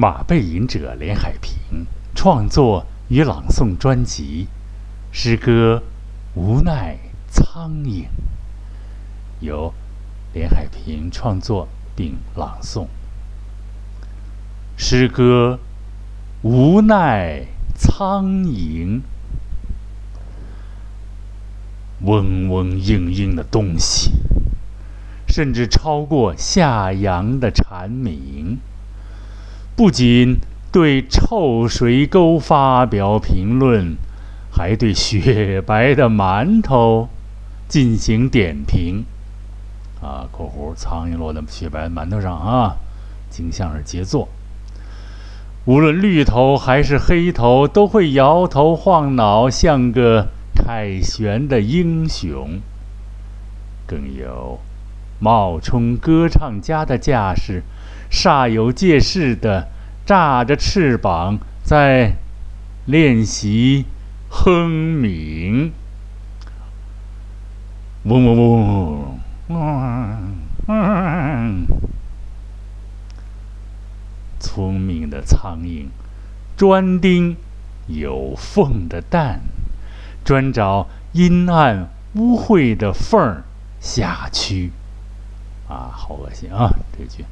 马背吟者连海平创作与朗诵专辑诗歌《无奈苍蝇》，由连海平创作并朗诵。诗歌《无奈苍蝇》，嗡嗡嘤嘤的东西，甚至超过夏阳的蝉鸣。不仅对臭水沟发表评论，还对雪白的馒头进行点评。啊（括弧苍蝇落在雪白的馒头上啊，景象是杰作。无论绿头还是黑头，都会摇头晃脑，像个凯旋的英雄。更有冒充歌唱家的架势。煞有介事的炸着翅膀在练习哼鸣，嗡嗡嗡，嗡嗡。聪明的苍蝇专盯有缝的蛋，专找阴暗污秽的缝儿下蛆。啊，好恶心啊！这句。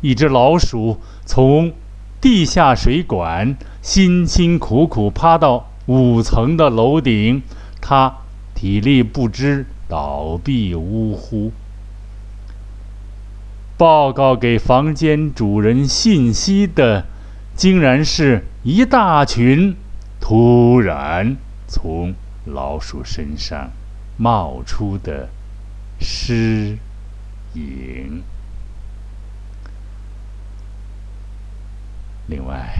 一只老鼠从地下水管辛辛苦苦爬到五层的楼顶，它体力不支倒闭呜呼。报告给房间主人信息的，竟然是一大群突然从老鼠身上冒出的尸影。另外，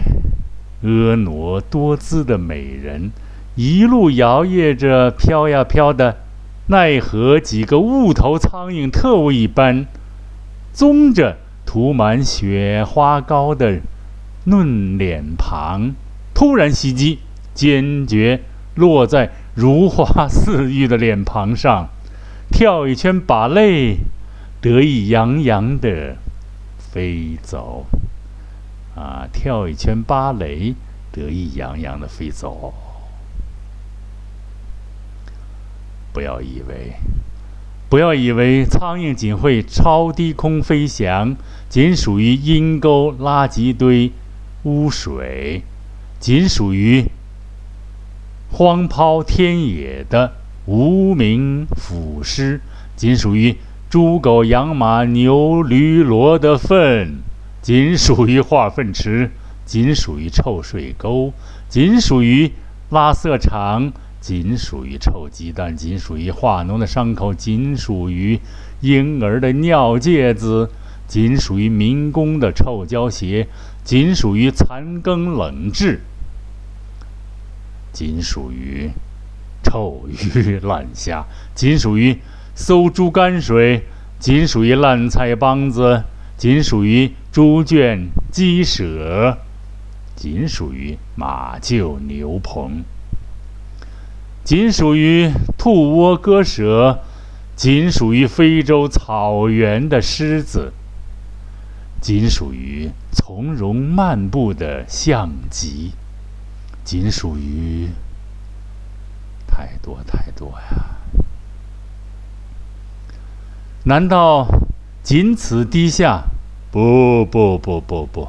婀娜多姿的美人一路摇曳着，飘呀飘的，奈何几个雾头苍蝇特务一般，棕着涂满雪花膏的嫩脸庞，突然袭击，坚决落在如花似玉的脸庞上，跳一圈把泪，得意洋洋的飞走。啊！跳一圈芭蕾，得意洋洋的飞走。不要以为，不要以为苍蝇仅会超低空飞翔，仅属于阴沟、垃圾堆、污水，仅属于荒抛天野的无名腐尸，仅属于猪狗羊马牛驴骡的粪。仅属于化粪池，仅属于臭水沟，仅属于垃圾场，仅属于臭鸡蛋，仅属于化脓的伤口，仅属于婴儿的尿介子，仅属于民工的臭胶鞋，仅属于残羹冷炙，仅属于臭鱼烂虾，仅属于馊猪泔水，仅属于烂菜帮子，仅属于。猪圈、鸡舍，仅属于马厩、牛棚；仅属于兔窝、鸽舍；仅属于非洲草原的狮子；仅属于从容漫步的象脊；仅属于太多太多呀！难道仅此低下？不不不不不，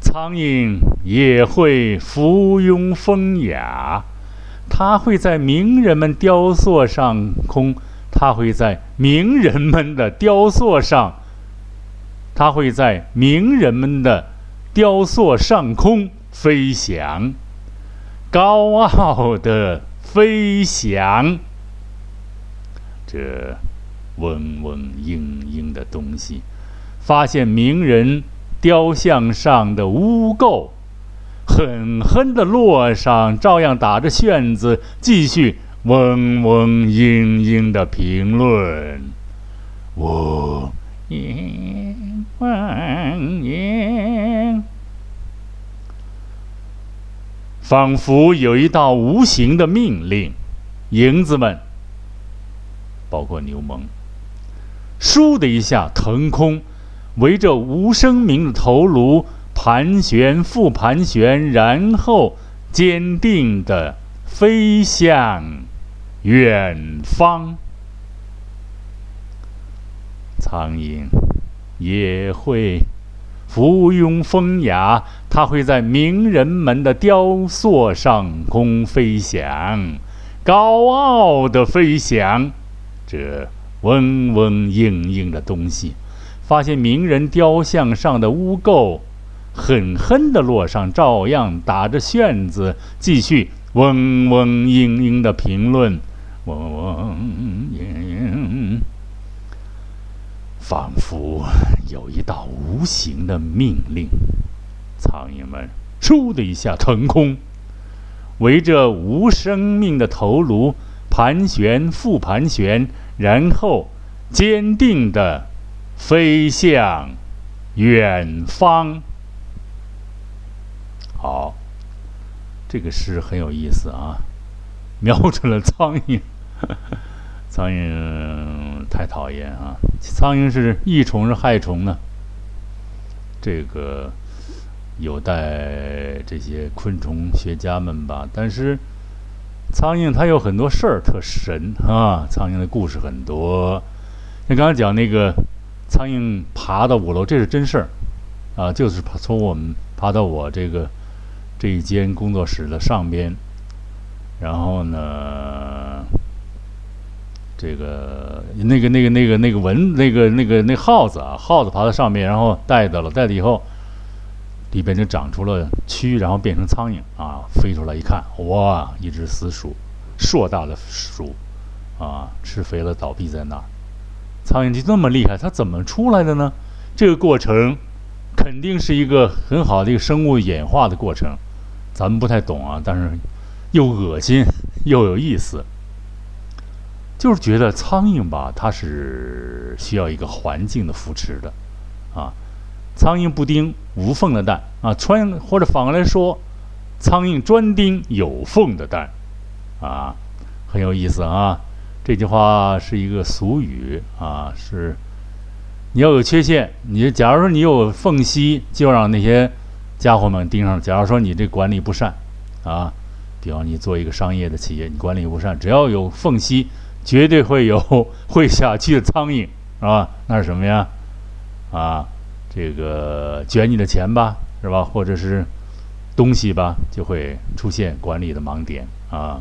苍蝇也会附庸风雅，它会在名人们雕塑上空，它会在名人们的雕塑上，它会在名人们的雕塑上空飞翔，高傲的飞翔，这嗡嗡嘤嘤的东西。发现名人雕像上的污垢，狠狠地落上，照样打着旋子，继续嗡嗡嘤嘤的评论。我嘤嗡嘤，仿佛有一道无形的命令，蝇子们，包括牛虻，倏的一下腾空。围着无声鸣的头颅盘旋复盘旋，然后坚定地飞向远方。苍蝇也会附庸风雅，它会在名人们的雕塑上空飞翔，高傲地飞翔。这嗡嗡嘤嘤的东西，发现名人雕像上的污垢，狠狠地落上，照样打着旋子，继续嗡嗡嘤嘤的评论，嗡嗡嘤嘤。仿佛有一道无形的命令，苍蝇们“嗖”的一下腾空，围着无生命的头颅盘旋复盘旋，然后坚定地飞向远方。好，这个诗很有意思啊，瞄准了苍蝇。苍蝇太讨厌啊！苍蝇是益虫是害虫呢？这个有待这些昆虫学家们吧。但是苍蝇它有很多事儿特神啊！苍蝇的故事很多。像刚才讲那个苍蝇爬到五楼，这是真事儿啊！就是从我们爬到我这个这一间工作室的上边，然后呢？这个那个那个那个那个蚊那个那个那耗子啊，耗子爬到上面，然后带到了，带了以后，里边就长出了蛆，然后变成苍蝇啊，飞出来一看，哇，一只死鼠，硕大的鼠，啊，吃肥了倒闭在那儿。苍蝇就这么厉害，它怎么出来的呢？这个过程肯定是一个很好的一个生物演化的过程，咱们不太懂啊，但是又恶心又有意思。就是觉得苍蝇吧，它是需要一个环境的扶持的，啊，苍蝇不叮无缝的蛋啊，穿或者反过来说，苍蝇专叮有缝的蛋，啊，很有意思啊。这句话是一个俗语啊，是你要有缺陷，你假如说你有缝隙，就让那些家伙们盯上。假如说你这管理不善，啊，比方你做一个商业的企业，你管理不善，只要有缝隙。绝对会有 会下去的苍蝇，是吧？那是什么呀？啊，这个卷你的钱吧，是吧？或者是东西吧，就会出现管理的盲点啊。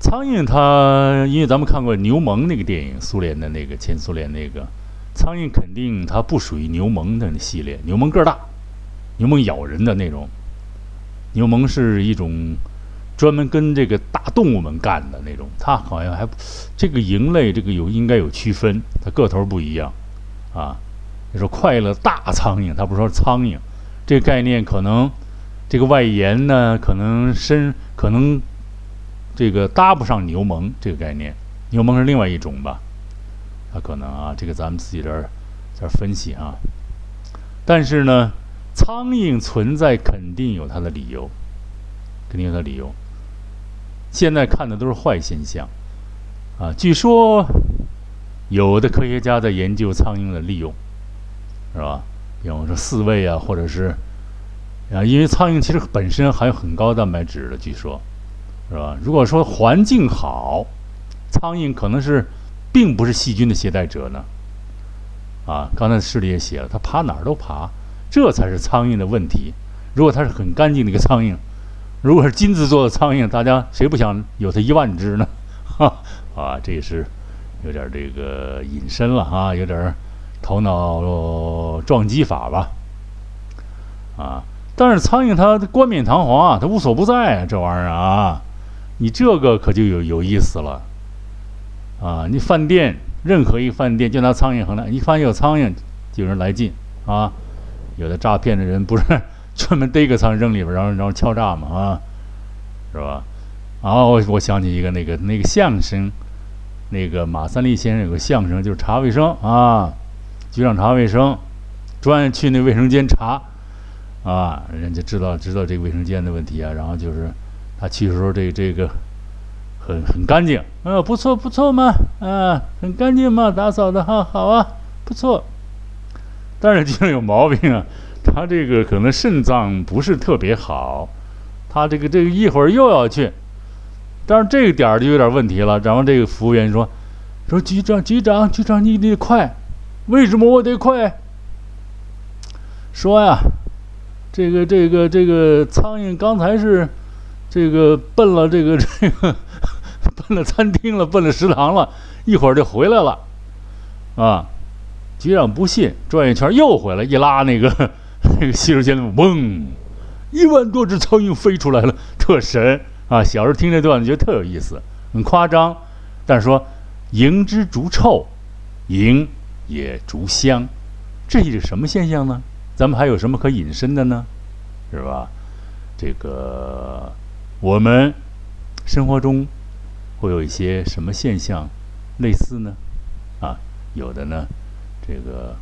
苍蝇它，因为咱们看过《牛虻》那个电影，苏联的那个前苏联那个苍蝇，肯定它不属于牛虻的系列。牛虻个儿大，牛虻咬人的那种。牛虻是一种。专门跟这个大动物们干的那种，它好像还这个蝇类，这个有应该有区分，它个头不一样啊。你说快乐大苍蝇，他不说苍蝇，这个概念可能这个外延呢，可能深，可能这个搭不上牛虻这个概念，牛虻是另外一种吧？它可能啊，这个咱们自己这儿这儿分析啊。但是呢，苍蝇存在肯定有它的理由，肯定有它理由。现在看的都是坏现象，啊，据说有的科学家在研究苍蝇的利用，是吧？比方说饲喂啊，或者是啊，因为苍蝇其实本身含有很高蛋白质的，据说，是吧？如果说环境好，苍蝇可能是并不是细菌的携带者呢，啊，刚才诗里也写了，它爬哪儿都爬，这才是苍蝇的问题。如果它是很干净的一个苍蝇。如果是金子做的苍蝇，大家谁不想有它一万只呢？哈 啊，这也是有点这个隐身了啊，有点头脑撞击法吧？啊，但是苍蝇它冠冕堂皇啊，它无所不在啊，这玩意儿啊，你这个可就有有意思了啊！你饭店任何一个饭店就拿苍蝇衡量，一发现有苍蝇，就有人来劲啊！有的诈骗的人不是。专门逮个苍蝇扔里边，然后然后敲诈嘛啊，是吧？啊我我想起一个那个那个相声，那个马三立先生有个相声，就是查卫生啊，局长查卫生，专去那卫生间查啊，人家知道知道这个卫生间的问题啊，然后就是他去的时候这个这个很很干净，啊，不错不错嘛，啊，很干净嘛，打扫的哈好啊，不错。但是就是有毛病啊，他这个可能肾脏不是特别好，他这个这个一会儿又要去，但是这个点儿就有点问题了。然后这个服务员说：“说局长，局长，局长，你得快，为什么我得快？说呀，这个这个这个苍蝇刚才是这个奔了这个这个奔了餐厅了，奔了食堂了，一会儿就回来了，啊。”局长不信，转一圈又回来，一拉那个那个洗手间的嗡，一万多只苍蝇飞出来了，特神啊！小时候听这段子觉得特有意思，很夸张，但是说蝇之逐臭，蝇也逐香，这是什么现象呢？咱们还有什么可引申的呢？是吧？这个我们生活中会有一些什么现象类似呢？啊，有的呢。这个，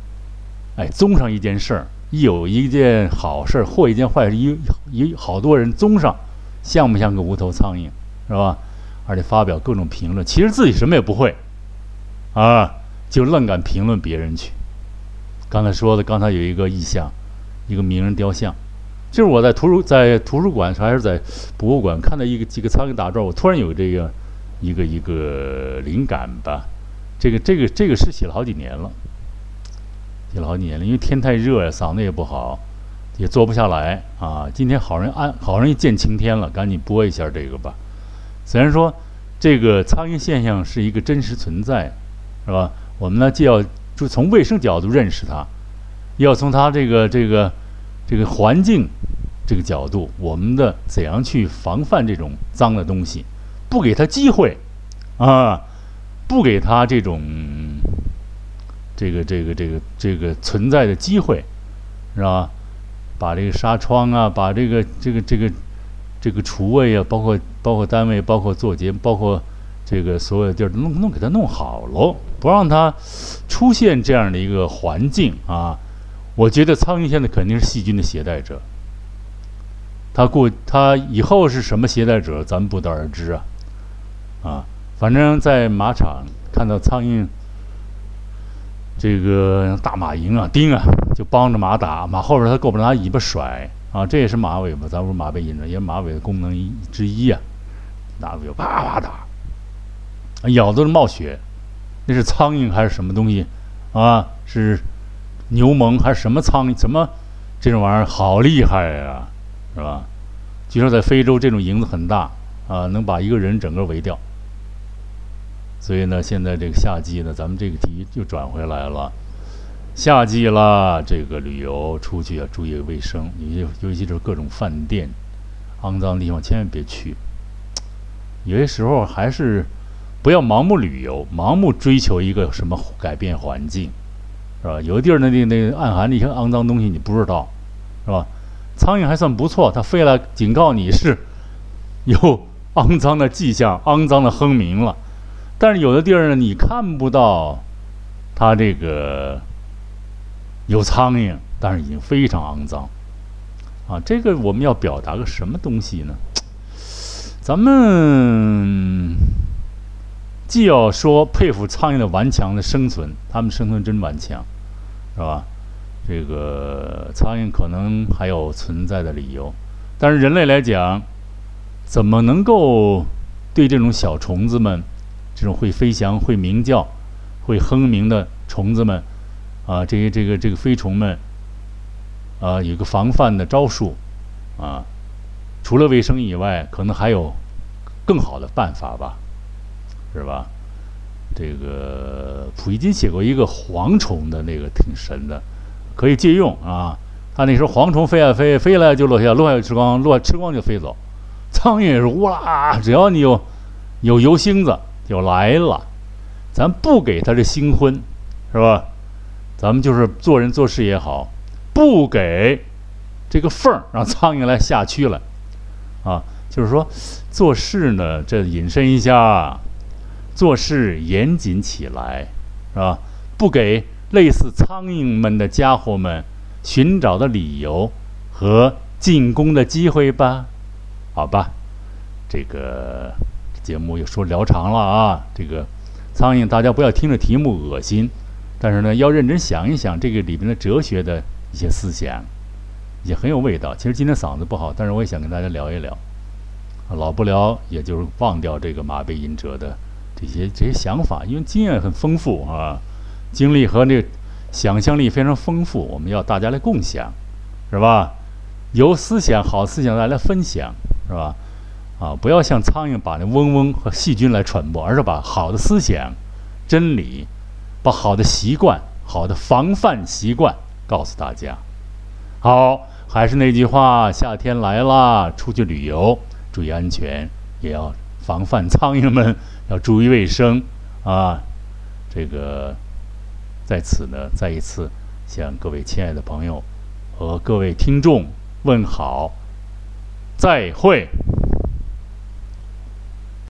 哎，综上一件事儿，一有一件好事儿或一件坏事，一一好多人综上，像不像个无头苍蝇，是吧？而且发表各种评论，其实自己什么也不会，啊，就愣敢评论别人去。刚才说的，刚才有一个意象，一个名人雕像，就是我在图书在图书馆还是在博物馆看到一个几个苍蝇打转，我突然有这个一个一个灵感吧。这个这个这个诗写了好几年了。写了好几年了，因为天太热呀，嗓子也不好，也坐不下来啊。今天好人安，好容易见晴天了，赶紧播一下这个吧。虽然说这个苍蝇现象是一个真实存在，是吧？我们呢既要就从卫生角度认识它，要从它这个这个这个环境这个角度，我们的怎样去防范这种脏的东西，不给它机会啊，不给它这种。这个这个这个这个存在的机会，是吧？把这个纱窗啊，把这个这个这个这个厨卫啊，包括包括单位，包括做节，包括这个所有的地儿，弄弄给它弄好喽，不让它出现这样的一个环境啊！我觉得苍蝇现在肯定是细菌的携带者，它过它以后是什么携带者，咱们不得而知啊！啊，反正在马场看到苍蝇。这个大马蝇啊，叮啊，就帮着马打马后边，它够不着拿尾巴甩啊，这也是马尾巴，咱不是马背引着，也是马尾的功能一之一啊。拿尾巴啪啪打，咬都是冒血，那是苍蝇还是什么东西啊？是牛虻还是什么苍蝇？怎么这种玩意儿好厉害呀，是吧？据说在非洲，这种蝇子很大啊，能把一个人整个围掉。所以呢，现在这个夏季呢，咱们这个题又转回来了。夏季了，这个旅游出去要注意卫生，尤尤其是各种饭店，肮脏的地方千万别去。有些时候还是不要盲目旅游，盲目追求一个什么改变环境，是吧？有的地儿那那那暗含的一些肮脏东西你不知道，是吧？苍蝇还算不错，它飞来警告你是有肮脏的迹象、肮脏的哼鸣了。但是有的地儿呢，你看不到它这个有苍蝇，但是已经非常肮脏啊！这个我们要表达个什么东西呢？咱们既要说佩服苍蝇的顽强的生存，它们生存真顽强，是吧？这个苍蝇可能还有存在的理由，但是人类来讲，怎么能够对这种小虫子们？这种会飞翔、会鸣叫、会哼鸣的虫子们，啊，这些这个这个飞虫们，啊，有个防范的招数，啊，除了卫生以外，可能还有更好的办法吧，是吧？这个普希金写过一个蝗虫的那个挺神的，可以借用啊。他那时候蝗虫飞啊飞，飞来就落下，落下吃光，落吃光就飞走。苍蝇也是乌啦，只要你有有油星子。就来了，咱不给他这新婚，是吧？咱们就是做人做事也好，不给这个缝儿让苍蝇来下蛆了，啊，就是说做事呢，这引申一下，做事严谨起来，是吧？不给类似苍蝇们的家伙们寻找的理由和进攻的机会吧，好吧？这个。节目又说聊长了啊，这个苍蝇大家不要听着题目恶心，但是呢，要认真想一想这个里边的哲学的一些思想，也很有味道。其实今天嗓子不好，但是我也想跟大家聊一聊。老不聊，也就是忘掉这个马背吟者的这些这些想法，因为经验很丰富啊，经历和那个想象力非常丰富，我们要大家来共享，是吧？有思想好思想，大家来分享，是吧？啊，不要像苍蝇把那嗡嗡和细菌来传播，而是把好的思想、真理，把好的习惯、好的防范习惯告诉大家。好，还是那句话，夏天来了，出去旅游。注意安全，也要防范苍蝇们，要注意卫生啊！这个在此呢，再一次向各位亲爱的朋友和各位听众问好，再会。